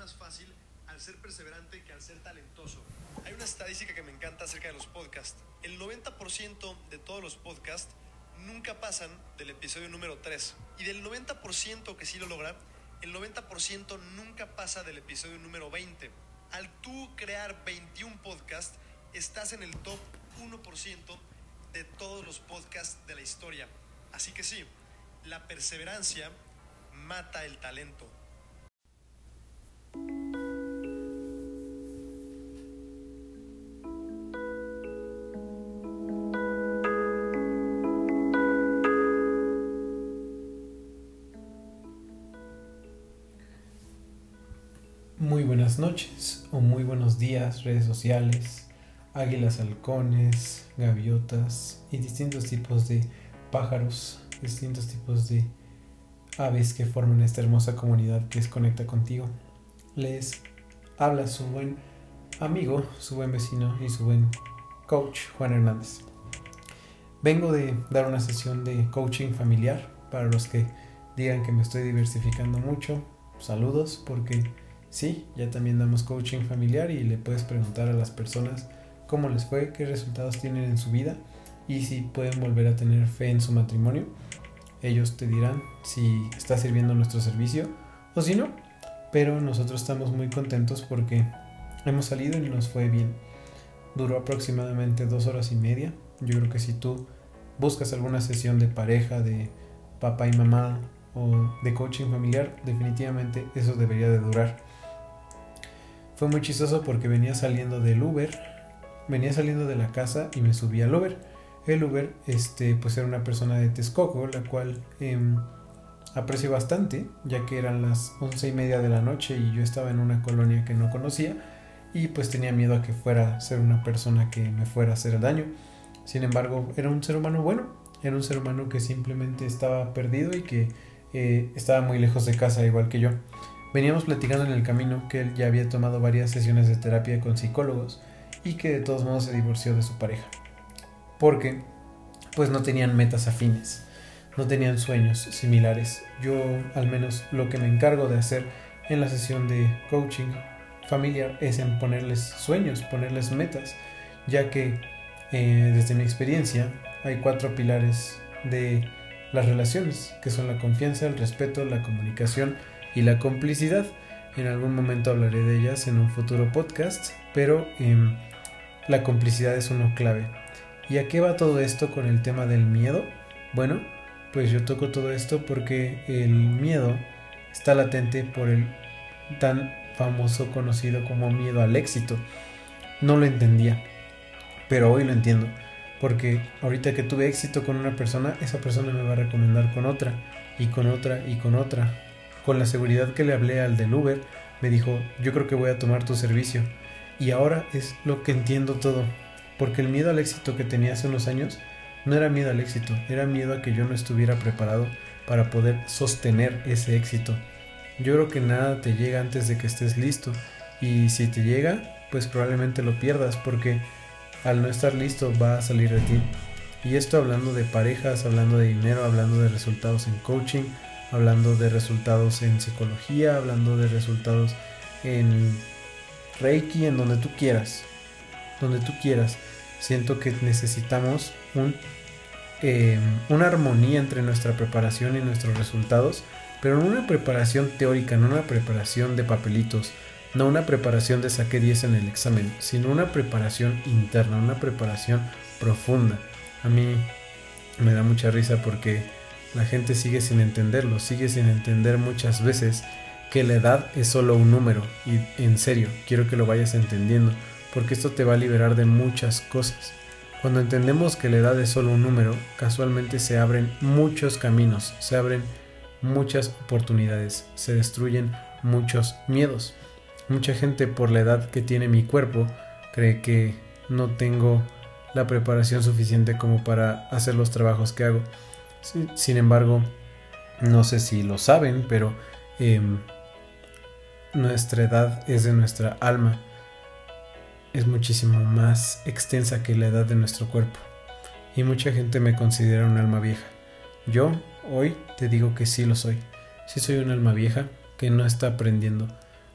más fácil al ser perseverante que al ser talentoso. Hay una estadística que me encanta acerca de los podcasts. El 90% de todos los podcasts nunca pasan del episodio número 3. Y del 90% que sí lo logra, el 90% nunca pasa del episodio número 20. Al tú crear 21 podcasts, estás en el top 1% de todos los podcasts de la historia. Así que sí, la perseverancia mata el talento. Muy buenas noches o muy buenos días, redes sociales, águilas halcones, gaviotas y distintos tipos de pájaros, distintos tipos de aves que forman esta hermosa comunidad que es Conecta contigo. Les habla su buen amigo, su buen vecino y su buen coach Juan Hernández. Vengo de dar una sesión de coaching familiar para los que digan que me estoy diversificando mucho. Saludos porque sí, ya también damos coaching familiar y le puedes preguntar a las personas cómo les fue, qué resultados tienen en su vida y si pueden volver a tener fe en su matrimonio. Ellos te dirán si está sirviendo nuestro servicio o si no. Pero nosotros estamos muy contentos porque hemos salido y nos fue bien. Duró aproximadamente dos horas y media. Yo creo que si tú buscas alguna sesión de pareja, de papá y mamá o de coaching familiar, definitivamente eso debería de durar. Fue muy chistoso porque venía saliendo del Uber, venía saliendo de la casa y me subí al Uber. El Uber, este, pues era una persona de Texcoco, la cual em, aprecio bastante, ya que eran las once y media de la noche y yo estaba en una colonia que no conocía y pues tenía miedo a que fuera a ser una persona que me fuera a hacer daño. Sin embargo, era un ser humano bueno, era un ser humano que simplemente estaba perdido y que eh, estaba muy lejos de casa, igual que yo. Veníamos platicando en el camino que él ya había tomado varias sesiones de terapia con psicólogos y que de todos modos se divorció de su pareja. Porque pues no tenían metas afines, no tenían sueños similares. Yo al menos lo que me encargo de hacer en la sesión de coaching familiar es en ponerles sueños, ponerles metas, ya que eh, desde mi experiencia hay cuatro pilares de las relaciones, que son la confianza, el respeto, la comunicación y la complicidad. En algún momento hablaré de ellas en un futuro podcast, pero eh, la complicidad es uno clave. ¿Y a qué va todo esto con el tema del miedo? Bueno, pues yo toco todo esto porque el miedo está latente por el tan famoso conocido como miedo al éxito. No lo entendía, pero hoy lo entiendo. Porque ahorita que tuve éxito con una persona, esa persona me va a recomendar con otra, y con otra, y con otra. Con la seguridad que le hablé al del Uber, me dijo, yo creo que voy a tomar tu servicio. Y ahora es lo que entiendo todo. Porque el miedo al éxito que tenía hace unos años no era miedo al éxito, era miedo a que yo no estuviera preparado para poder sostener ese éxito. Yo creo que nada te llega antes de que estés listo. Y si te llega, pues probablemente lo pierdas porque al no estar listo va a salir de ti. Y esto hablando de parejas, hablando de dinero, hablando de resultados en coaching, hablando de resultados en psicología, hablando de resultados en Reiki, en donde tú quieras. Donde tú quieras. Siento que necesitamos eh, una armonía entre nuestra preparación y nuestros resultados, pero no una preparación teórica, no una preparación de papelitos, no una preparación de saque 10 en el examen, sino una preparación interna, una preparación profunda. A mí me da mucha risa porque la gente sigue sin entenderlo, sigue sin entender muchas veces que la edad es solo un número y en serio, quiero que lo vayas entendiendo, porque esto te va a liberar de muchas cosas. Cuando entendemos que la edad es solo un número, casualmente se abren muchos caminos, se abren muchas oportunidades, se destruyen muchos miedos. Mucha gente por la edad que tiene mi cuerpo cree que no tengo la preparación suficiente como para hacer los trabajos que hago. Sin embargo, no sé si lo saben, pero eh, nuestra edad es de nuestra alma. Es muchísimo más extensa que la edad de nuestro cuerpo. Y mucha gente me considera un alma vieja. Yo hoy te digo que sí lo soy. Sí soy un alma vieja que no está aprendiendo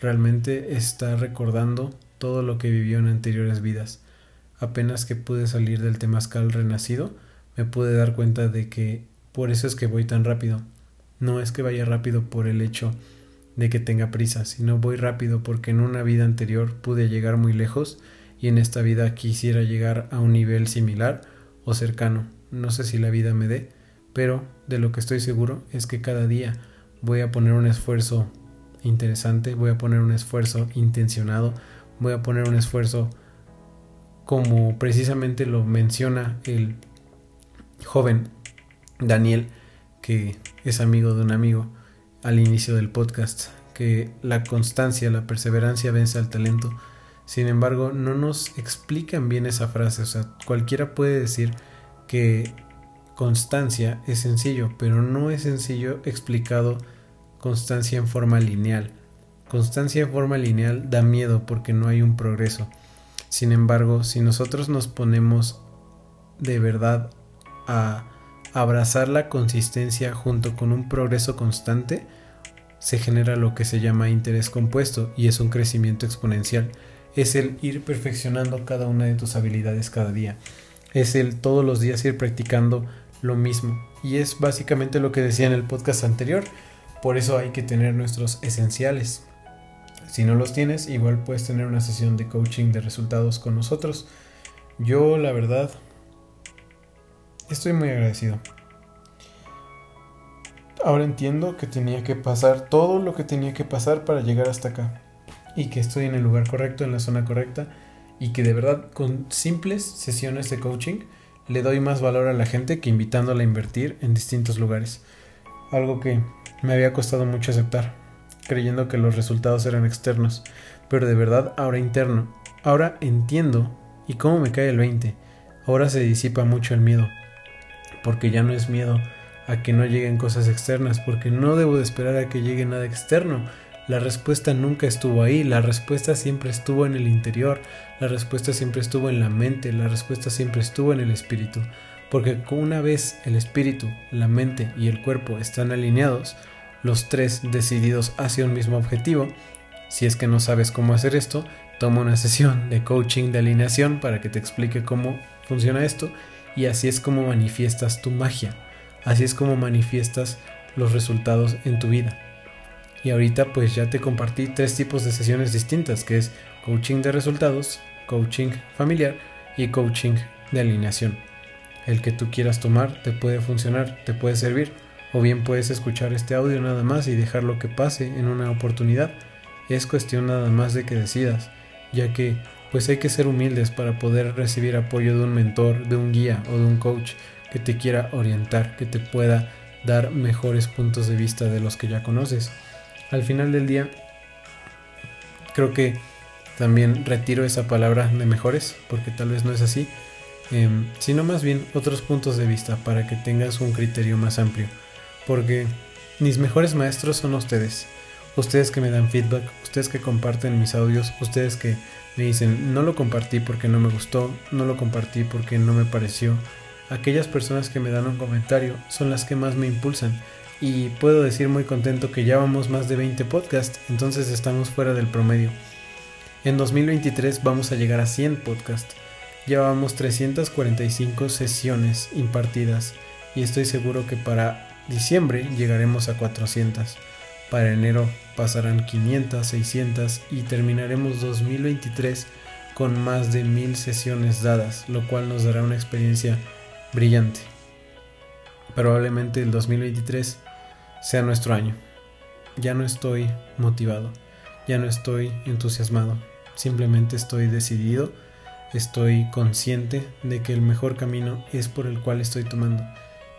realmente está recordando todo lo que vivió en anteriores vidas. Apenas que pude salir del temazcal renacido, me pude dar cuenta de que por eso es que voy tan rápido. No es que vaya rápido por el hecho de que tenga prisa, sino voy rápido porque en una vida anterior pude llegar muy lejos y en esta vida quisiera llegar a un nivel similar o cercano. No sé si la vida me dé, pero de lo que estoy seguro es que cada día voy a poner un esfuerzo interesante, voy a poner un esfuerzo intencionado, voy a poner un esfuerzo como precisamente lo menciona el joven Daniel, que es amigo de un amigo al inicio del podcast, que la constancia, la perseverancia vence al talento. Sin embargo, no nos explican bien esa frase, o sea, cualquiera puede decir que constancia es sencillo, pero no es sencillo explicado constancia en forma lineal. Constancia en forma lineal da miedo porque no hay un progreso. Sin embargo, si nosotros nos ponemos de verdad a abrazar la consistencia junto con un progreso constante, se genera lo que se llama interés compuesto y es un crecimiento exponencial. Es el ir perfeccionando cada una de tus habilidades cada día. Es el todos los días ir practicando lo mismo. Y es básicamente lo que decía en el podcast anterior. Por eso hay que tener nuestros esenciales. Si no los tienes, igual puedes tener una sesión de coaching de resultados con nosotros. Yo, la verdad, estoy muy agradecido. Ahora entiendo que tenía que pasar todo lo que tenía que pasar para llegar hasta acá. Y que estoy en el lugar correcto, en la zona correcta. Y que de verdad con simples sesiones de coaching le doy más valor a la gente que invitándola a invertir en distintos lugares. Algo que me había costado mucho aceptar, creyendo que los resultados eran externos, pero de verdad ahora interno. Ahora entiendo y cómo me cae el 20. Ahora se disipa mucho el miedo, porque ya no es miedo a que no lleguen cosas externas, porque no debo de esperar a que llegue nada externo, la respuesta nunca estuvo ahí, la respuesta siempre estuvo en el interior, la respuesta siempre estuvo en la mente, la respuesta siempre estuvo en el espíritu. Porque una vez el espíritu, la mente y el cuerpo están alineados, los tres decididos hacia un mismo objetivo, si es que no sabes cómo hacer esto, toma una sesión de coaching de alineación para que te explique cómo funciona esto y así es como manifiestas tu magia, así es como manifiestas los resultados en tu vida. Y ahorita pues ya te compartí tres tipos de sesiones distintas, que es coaching de resultados, coaching familiar y coaching de alineación. El que tú quieras tomar te puede funcionar, te puede servir, o bien puedes escuchar este audio nada más y dejarlo que pase en una oportunidad. Es cuestión nada más de que decidas, ya que pues hay que ser humildes para poder recibir apoyo de un mentor, de un guía o de un coach que te quiera orientar, que te pueda dar mejores puntos de vista de los que ya conoces al final del día creo que también retiro esa palabra de mejores, porque tal vez no es así, em, sino más bien otros puntos de vista para que tengas un criterio más amplio. Porque mis mejores maestros son ustedes, ustedes que me dan feedback, ustedes que comparten mis audios, ustedes que me dicen no lo compartí porque no me gustó, no lo compartí porque no me pareció. Aquellas personas que me dan un comentario son las que más me impulsan y puedo decir muy contento que ya vamos más de 20 podcasts, entonces estamos fuera del promedio. En 2023 vamos a llegar a 100 podcasts. Llevamos 345 sesiones impartidas y estoy seguro que para diciembre llegaremos a 400. Para enero pasarán 500, 600 y terminaremos 2023 con más de 1000 sesiones dadas, lo cual nos dará una experiencia brillante. Probablemente el 2023 sea nuestro año. Ya no estoy motivado, ya no estoy entusiasmado, simplemente estoy decidido, estoy consciente de que el mejor camino es por el cual estoy tomando.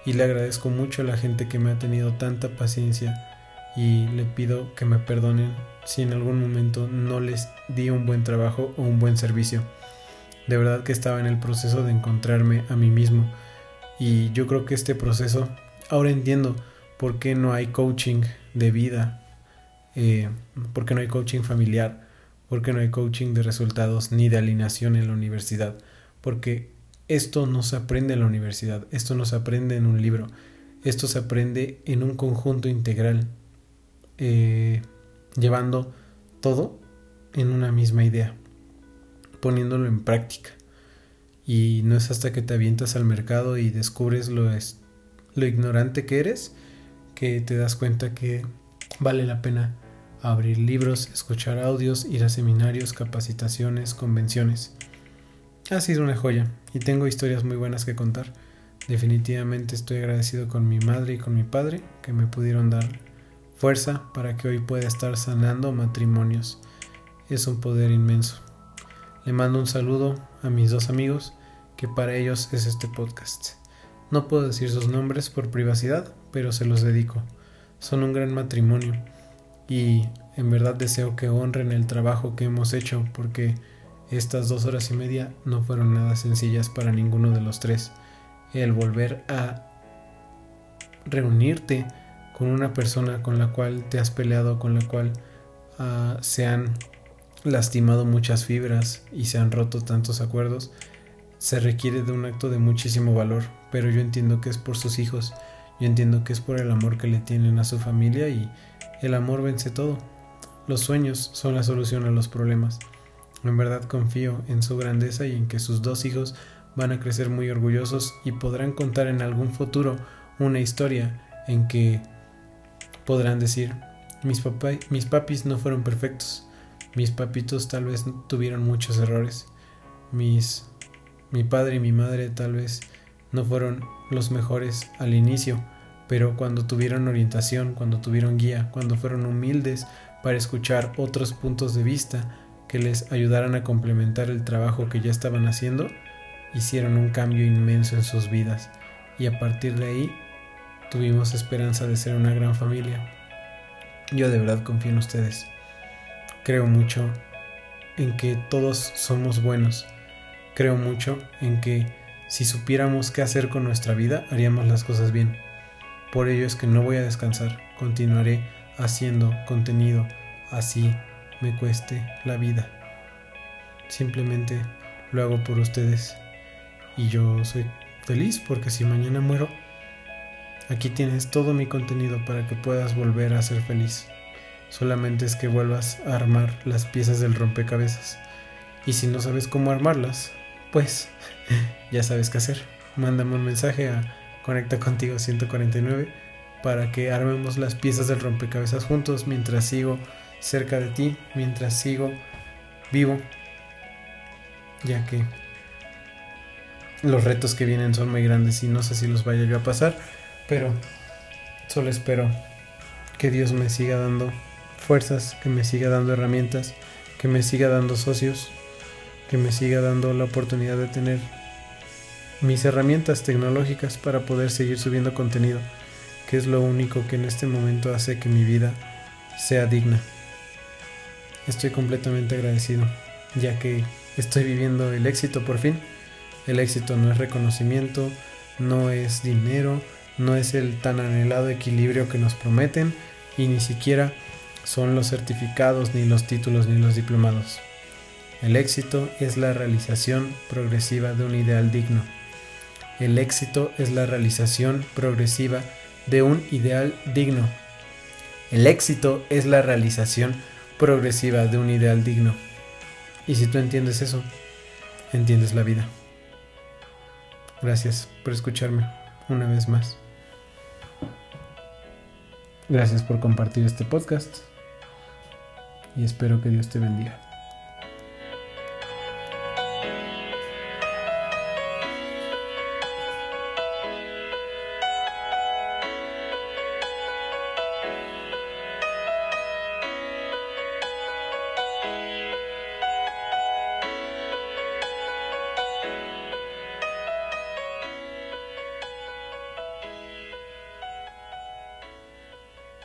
Y le agradezco mucho a la gente que me ha tenido tanta paciencia y le pido que me perdonen si en algún momento no les di un buen trabajo o un buen servicio. De verdad que estaba en el proceso de encontrarme a mí mismo y yo creo que este proceso, ahora entiendo ¿Por qué no hay coaching de vida? Eh, ¿Por qué no hay coaching familiar? ¿Por qué no hay coaching de resultados ni de alineación en la universidad? Porque esto no se aprende en la universidad, esto no se aprende en un libro, esto se aprende en un conjunto integral, eh, llevando todo en una misma idea, poniéndolo en práctica. Y no es hasta que te avientas al mercado y descubres lo, lo ignorante que eres que te das cuenta que vale la pena abrir libros, escuchar audios, ir a seminarios, capacitaciones, convenciones. Ha sido una joya y tengo historias muy buenas que contar. Definitivamente estoy agradecido con mi madre y con mi padre que me pudieron dar fuerza para que hoy pueda estar sanando matrimonios. Es un poder inmenso. Le mando un saludo a mis dos amigos, que para ellos es este podcast. No puedo decir sus nombres por privacidad, pero se los dedico. Son un gran matrimonio y en verdad deseo que honren el trabajo que hemos hecho porque estas dos horas y media no fueron nada sencillas para ninguno de los tres. El volver a reunirte con una persona con la cual te has peleado, con la cual uh, se han lastimado muchas fibras y se han roto tantos acuerdos, se requiere de un acto de muchísimo valor, pero yo entiendo que es por sus hijos, yo entiendo que es por el amor que le tienen a su familia y el amor vence todo. Los sueños son la solución a los problemas. En verdad confío en su grandeza y en que sus dos hijos van a crecer muy orgullosos y podrán contar en algún futuro una historia en que podrán decir, mis, mis papis no fueron perfectos, mis papitos tal vez tuvieron muchos errores, mis, mi padre y mi madre tal vez no fueron los mejores al inicio, pero cuando tuvieron orientación, cuando tuvieron guía, cuando fueron humildes para escuchar otros puntos de vista, que les ayudaran a complementar el trabajo que ya estaban haciendo, hicieron un cambio inmenso en sus vidas. Y a partir de ahí tuvimos esperanza de ser una gran familia. Yo de verdad confío en ustedes. Creo mucho en que todos somos buenos. Creo mucho en que si supiéramos qué hacer con nuestra vida, haríamos las cosas bien. Por ello es que no voy a descansar. Continuaré haciendo contenido así me cueste la vida. Simplemente lo hago por ustedes. Y yo soy feliz porque si mañana muero, aquí tienes todo mi contenido para que puedas volver a ser feliz. Solamente es que vuelvas a armar las piezas del rompecabezas. Y si no sabes cómo armarlas, pues ya sabes qué hacer. Mándame un mensaje a Conecta contigo 149 para que armemos las piezas del rompecabezas juntos mientras sigo cerca de ti mientras sigo vivo, ya que los retos que vienen son muy grandes y no sé si los vaya yo a pasar, pero solo espero que Dios me siga dando fuerzas, que me siga dando herramientas, que me siga dando socios, que me siga dando la oportunidad de tener mis herramientas tecnológicas para poder seguir subiendo contenido, que es lo único que en este momento hace que mi vida sea digna. Estoy completamente agradecido, ya que estoy viviendo el éxito por fin. El éxito no es reconocimiento, no es dinero, no es el tan anhelado equilibrio que nos prometen y ni siquiera son los certificados, ni los títulos, ni los diplomados. El éxito es la realización progresiva de un ideal digno. El éxito es la realización progresiva de un ideal digno. El éxito es la realización progresiva de un ideal digno. Y si tú entiendes eso, entiendes la vida. Gracias por escucharme una vez más. Gracias por compartir este podcast y espero que Dios te bendiga.